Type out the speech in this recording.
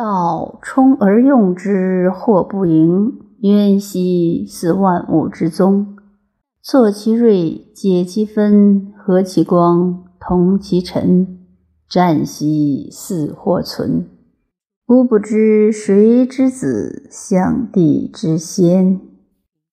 道冲而用之或不盈渊兮似万物之宗。挫其锐解其分和其光同其尘湛兮似或存。吾不知谁之子象帝之先。